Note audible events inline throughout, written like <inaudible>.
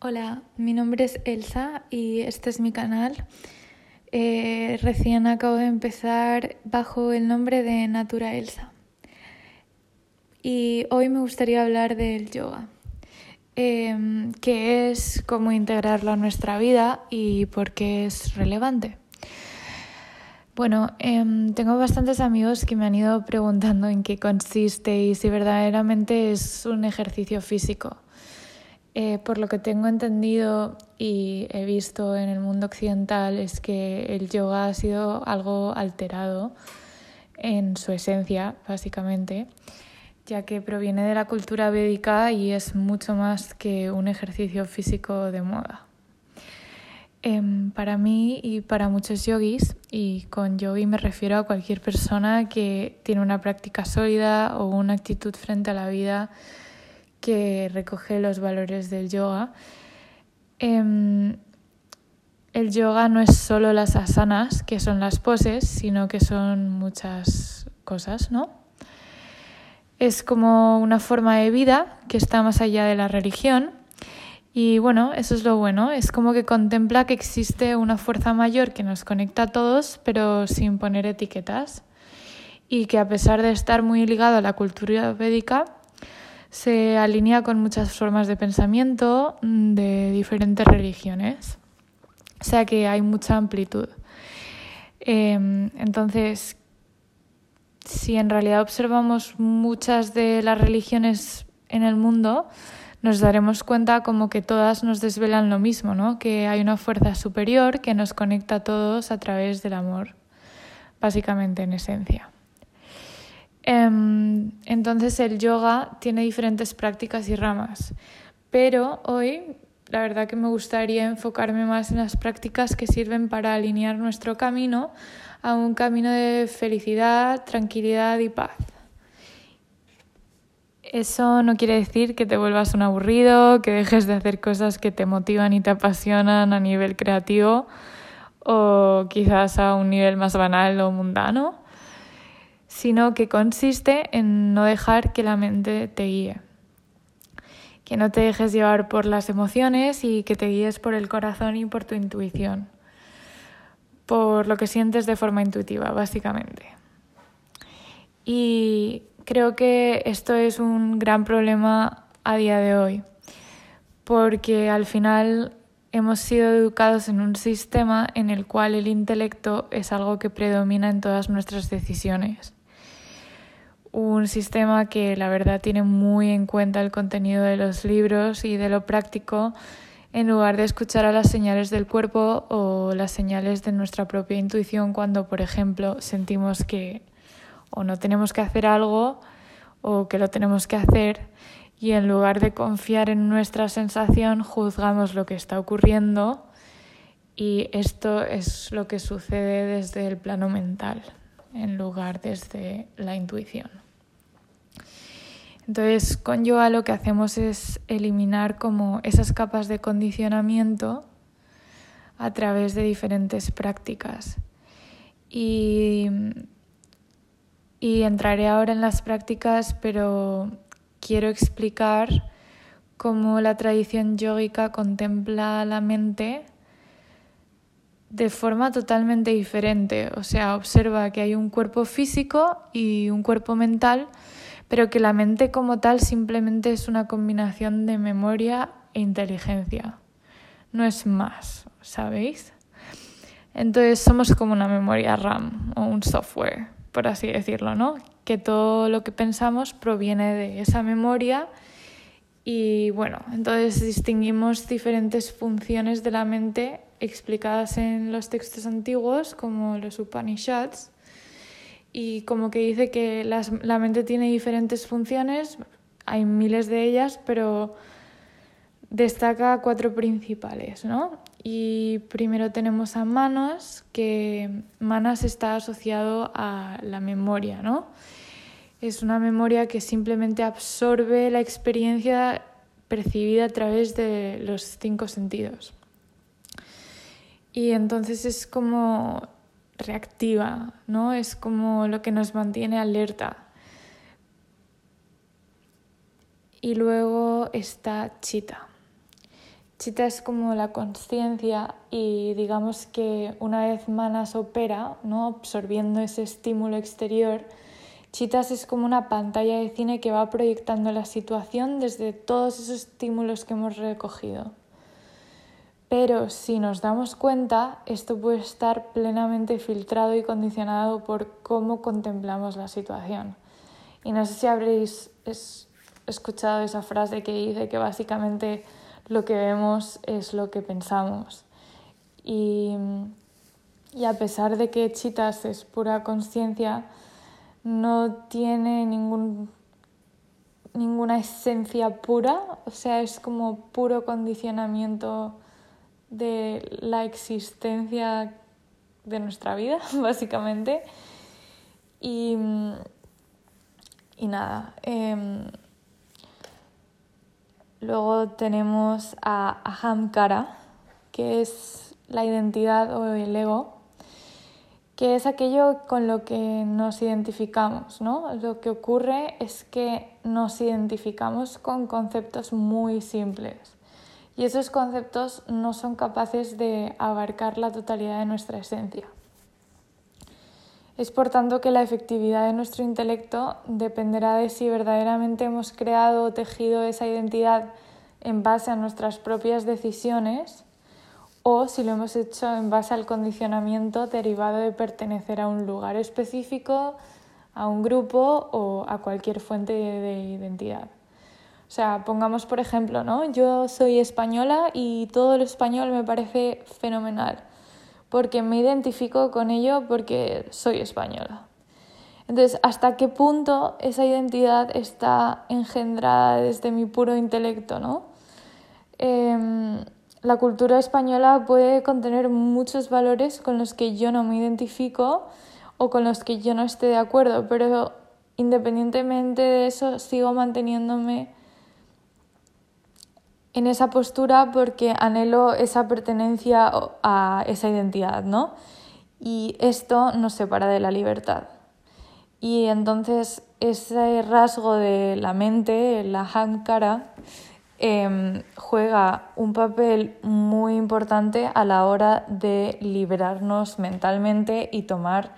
Hola, mi nombre es Elsa y este es mi canal. Eh, recién acabo de empezar bajo el nombre de Natura Elsa. Y hoy me gustaría hablar del yoga, eh, qué es, cómo integrarlo a nuestra vida y por qué es relevante. Bueno, em, tengo bastantes amigos que me han ido preguntando en qué consiste y si verdaderamente es un ejercicio físico. Eh, por lo que tengo entendido y he visto en el mundo occidental es que el yoga ha sido algo alterado en su esencia, básicamente, ya que proviene de la cultura védica y es mucho más que un ejercicio físico de moda. Em, para mí y para muchos yogis, y con yogi me refiero a cualquier persona que tiene una práctica sólida o una actitud frente a la vida que recoge los valores del yoga. Em, el yoga no es solo las asanas, que son las poses, sino que son muchas cosas, ¿no? Es como una forma de vida que está más allá de la religión. Y bueno, eso es lo bueno, es como que contempla que existe una fuerza mayor que nos conecta a todos, pero sin poner etiquetas. Y que a pesar de estar muy ligado a la cultura védica, se alinea con muchas formas de pensamiento mm, de diferentes religiones. O sea que hay mucha amplitud. Em, entonces, si en realidad observamos muchas de las religiones en el mundo, nos daremos cuenta como que todas nos desvelan lo mismo, ¿no? Que hay una fuerza superior que nos conecta a todos a través del amor, básicamente en esencia. Em, entonces el yoga tiene diferentes prácticas y ramas, pero hoy la verdad que me gustaría enfocarme más en las prácticas que sirven para alinear nuestro camino a un camino de felicidad, tranquilidad y paz. Eso no quiere decir que te vuelvas un aburrido, que dejes de hacer cosas que te motivan y te apasionan a nivel creativo o quizás a un nivel más banal o mundano sino que consiste en no dejar que la mente te guíe. Que no te dejes llevar por las emociones y que te guíes por el corazón y por tu intuición. Por lo que sientes de forma intuitiva, básicamente. Y creo que esto es un gran problema a día de hoy, porque al final hemos sido educados en un sistema en el cual el intelecto es algo que predomina en todas nuestras decisiones un sistema que la verdad tiene muy en cuenta el contenido de los libros y de lo práctico en lugar de escuchar a las señales del cuerpo o las señales de nuestra propia intuición cuando, por ejemplo, sentimos que o no tenemos que hacer algo o que lo tenemos que hacer y en lugar de confiar en nuestra sensación juzgamos lo que está ocurriendo y esto es lo que sucede desde el plano mental en lugar desde la intuición. Entonces, con yoga lo que hacemos es eliminar como esas capas de condicionamiento a través de diferentes prácticas. Y, y entraré ahora en las prácticas, pero quiero explicar cómo la tradición yógica contempla la mente de forma totalmente diferente. O sea, observa que hay un cuerpo físico y un cuerpo mental, pero que la mente como tal simplemente es una combinación de memoria e inteligencia. No es más, ¿sabéis? Entonces somos como una memoria RAM o un software, por así decirlo, ¿no? Que todo lo que pensamos proviene de esa memoria y bueno, entonces distinguimos diferentes funciones de la mente explicadas en los textos antiguos, como los Upanishads, y como que dice que la mente tiene diferentes funciones, hay miles de ellas, pero destaca cuatro principales, ¿no? Y primero tenemos a Manas, que Manas está asociado a la memoria, ¿no? es una memoria que simplemente absorbe la experiencia percibida a través de los cinco sentidos. Y entonces es como reactiva, ¿no? Es como lo que nos mantiene alerta. Y luego está Chita, Chita es como la conciencia y digamos que una vez Manas opera, ¿no? absorbiendo ese estímulo exterior, Chitas es como una pantalla de cine que va proyectando la situación desde todos esos estímulos que hemos recogido. Pero si nos damos cuenta, esto puede estar plenamente filtrado y condicionado por cómo contemplamos la situación. Y no sé si habréis escuchado esa frase que dice que básicamente lo que vemos es lo que pensamos. Y, y a pesar de que Chitas es pura conciencia, no tiene ningún, ninguna esencia pura, o sea, es como puro condicionamiento de la existencia de nuestra vida, <laughs> básicamente. Y, y nada. Em, luego tenemos a Ahamkara, que es la identidad o el ego, que es aquello con lo que nos identificamos, ¿no? Lo que ocurre es que nos identificamos con conceptos muy simples y esos conceptos no son capaces de abarcar la totalidad de nuestra esencia. Es por tanto que la efectividad de nuestro intelecto dependerá de si verdaderamente hemos creado o tejido esa identidad en base a nuestras propias decisiones o si lo hemos hecho en base al condicionamiento derivado de pertenecer a un lugar específico, a un grupo o a cualquier fuente de identidad. O sea, pongamos por ejemplo, ¿no? Yo soy española y todo lo español me parece fenomenal, porque me identifico con ello porque soy española. Entonces, ¿hasta qué punto esa identidad está engendrada desde mi puro intelecto, ¿no? Em, la cultura española puede contener muchos valores con los que yo no me identifico o con los que yo no esté de acuerdo, pero independientemente de eso sigo manteniéndome en esa postura porque anhelo esa pertenencia a esa identidad, ¿no? Y esto nos separa de la libertad. Y entonces ese rasgo de la mente, la hankara, em, juega un papel muy importante a la hora de liberarnos mentalmente y tomar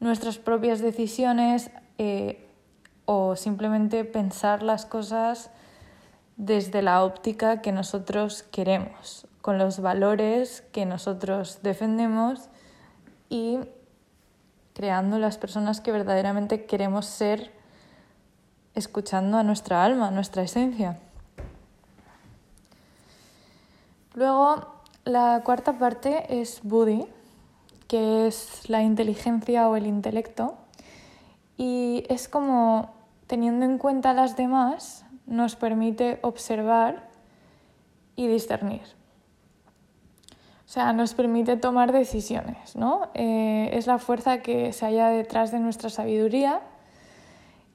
nuestras propias decisiones eh, o simplemente pensar las cosas desde la óptica que nosotros queremos, con los valores que nosotros defendemos y creando las personas que verdaderamente queremos ser, escuchando a nuestra alma, a nuestra esencia. Luego, la cuarta parte es Buddhi, que es la inteligencia o el intelecto, y es como teniendo en cuenta las demás, nos permite observar y discernir. O sea, nos permite tomar decisiones, ¿no? Eh, es la fuerza que se halla detrás de nuestra sabiduría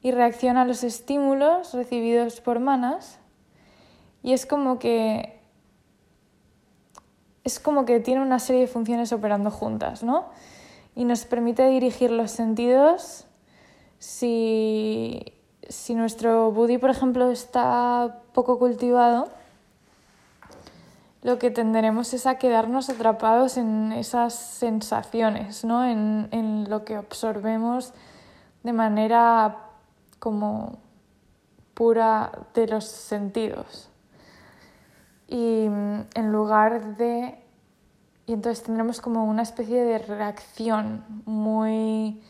y reacciona a los estímulos recibidos por manas y es como que es como que tiene una serie de funciones operando juntas, ¿no? Y nos permite dirigir los sentidos si si nuestro budi, por ejemplo, está poco cultivado, lo que tenderemos es a quedarnos atrapados en esas sensaciones, ¿no? en, en lo que absorbemos de manera como pura de los sentidos. Y en lugar de... Y entonces tendremos como una especie de reacción muy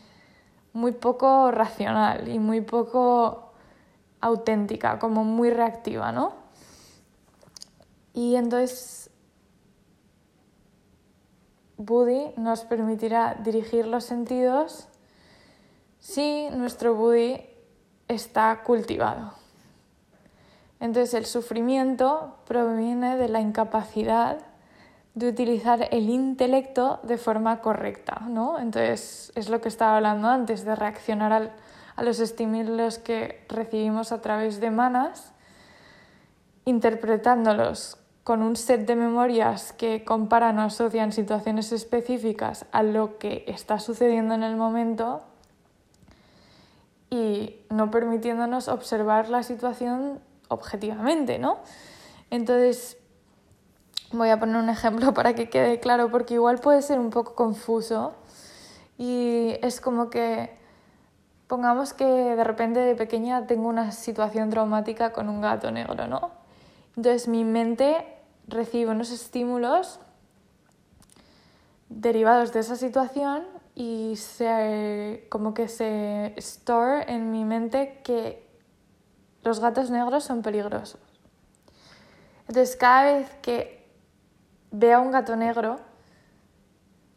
muy poco racional y muy poco auténtica, como muy reactiva, ¿no? Y entonces Budi nos permitirá dirigir los sentidos si nuestro Budi está cultivado. Entonces el sufrimiento proviene de la incapacidad de utilizar el intelecto de forma correcta, ¿no? Entonces, es lo que estaba hablando antes, de reaccionar a los estímulos que recibimos a través de manas, interpretándolos con un set de memorias que comparan o asocian situaciones específicas a lo que está sucediendo en el momento y no permitiéndonos observar la situación objetivamente, ¿no? Entonces, Voy a poner un ejemplo <laughs> para que quede claro porque igual puede ser un poco confuso y es como que pongamos que de repente de pequeña tengo una situación traumática con un gato negro, ¿no? Entonces mi mente recibe unos estímulos derivados de esa situación y se, como que se store en mi mente que los gatos negros son peligrosos. Entonces cada vez que vea un gato negro,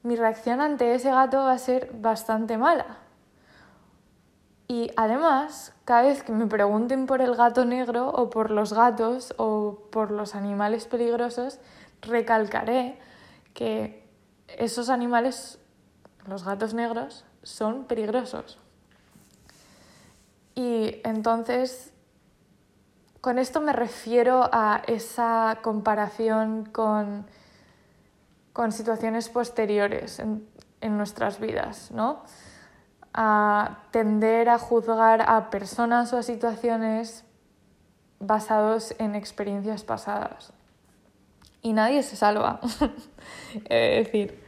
mi reacción ante ese gato va a ser bastante mala. Y además, cada vez que me pregunten por el gato negro o por los gatos o por los animales peligrosos, recalcaré que esos animales, los gatos negros, son peligrosos. Y entonces, con esto me refiero a esa comparación con, con situaciones posteriores en, en nuestras vidas, ¿no? a tender a juzgar a personas o a situaciones basados en experiencias pasadas. Y nadie se salva. <laughs> es decir,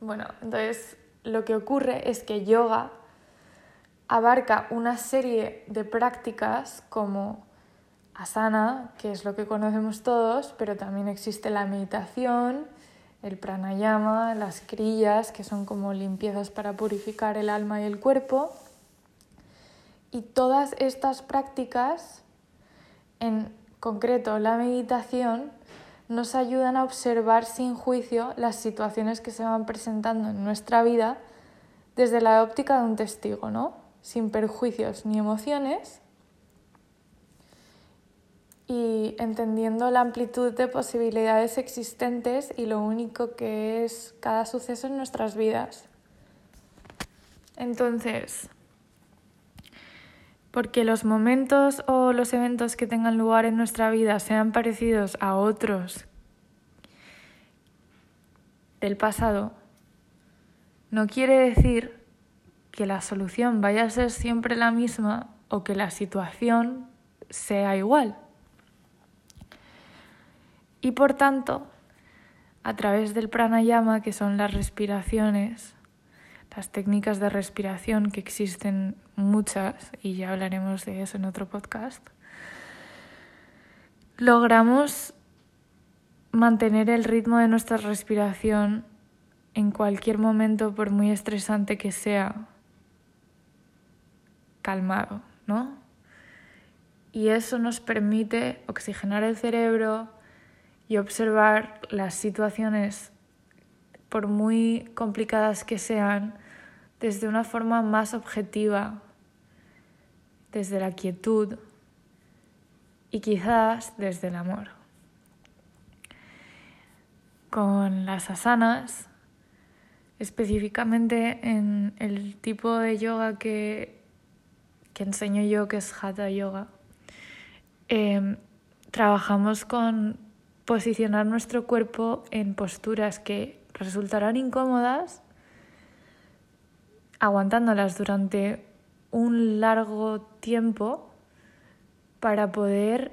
bueno, entonces lo que ocurre es que yoga abarca una serie de prácticas como asana, que es lo que conocemos todos, pero también existe la meditación, el pranayama, las crillas, que son como limpiezas para purificar el alma y el cuerpo. Y todas estas prácticas, en concreto la meditación, nos ayudan a observar sin juicio las situaciones que se van presentando en nuestra vida desde la óptica de un testigo, ¿no? Sin perjuicios ni emociones y entendiendo la amplitud de posibilidades existentes y lo único que es cada suceso en nuestras vidas. Entonces, porque los momentos o los eventos que tengan lugar en nuestra vida sean parecidos a otros del pasado, no quiere decir que la solución vaya a ser siempre la misma o que la situación sea igual. Y por tanto, a través del pranayama, que son las respiraciones, las técnicas de respiración, que existen muchas, y ya hablaremos de eso en otro podcast, logramos mantener el ritmo de nuestra respiración en cualquier momento, por muy estresante que sea, calmado, ¿no? Y eso nos permite oxigenar el cerebro, y observar las situaciones, por muy complicadas que sean, desde una forma más objetiva, desde la quietud y quizás desde el amor. Con las asanas, específicamente en el tipo de yoga que, que enseño yo, que es Hatha Yoga, eh, trabajamos con posicionar nuestro cuerpo en posturas que resultarán incómodas, aguantándolas durante un largo tiempo para poder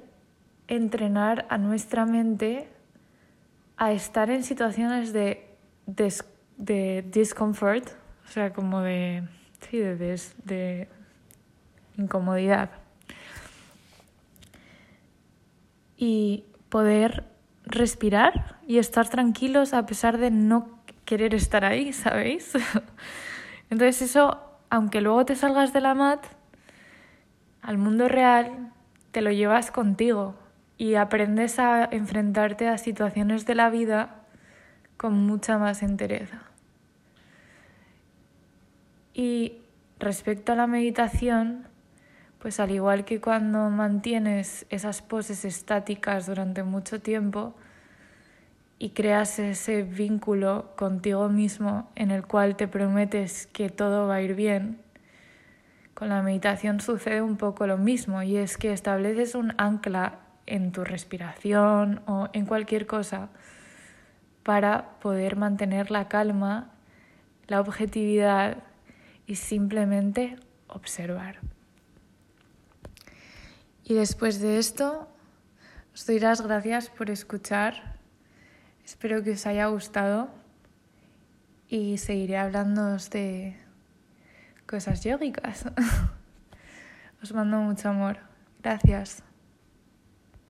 entrenar a nuestra mente a estar en situaciones de, de discomfort, o sea, como de, sí, de, de incomodidad. Y poder respirar y estar tranquilos a pesar de no querer estar ahí, ¿sabéis? <laughs> Entonces eso, aunque luego te salgas de la mat, al mundo real te lo llevas contigo y aprendes a enfrentarte a situaciones de la vida con mucha más entereza. Y respecto a la meditación, pues al igual que cuando mantienes esas poses estáticas durante mucho tiempo y creas ese vínculo contigo mismo en el cual te prometes que todo va a ir bien, con la meditación sucede un poco lo mismo y es que estableces un ancla en tu respiración o en cualquier cosa para poder mantener la calma, la objetividad y simplemente observar. Y después de esto, Os doy las gracias por escuchar. Espero que os haya gustado y seguiré hablando de cosas yógicas. <laughs> Os mando mucho amor. Gracias.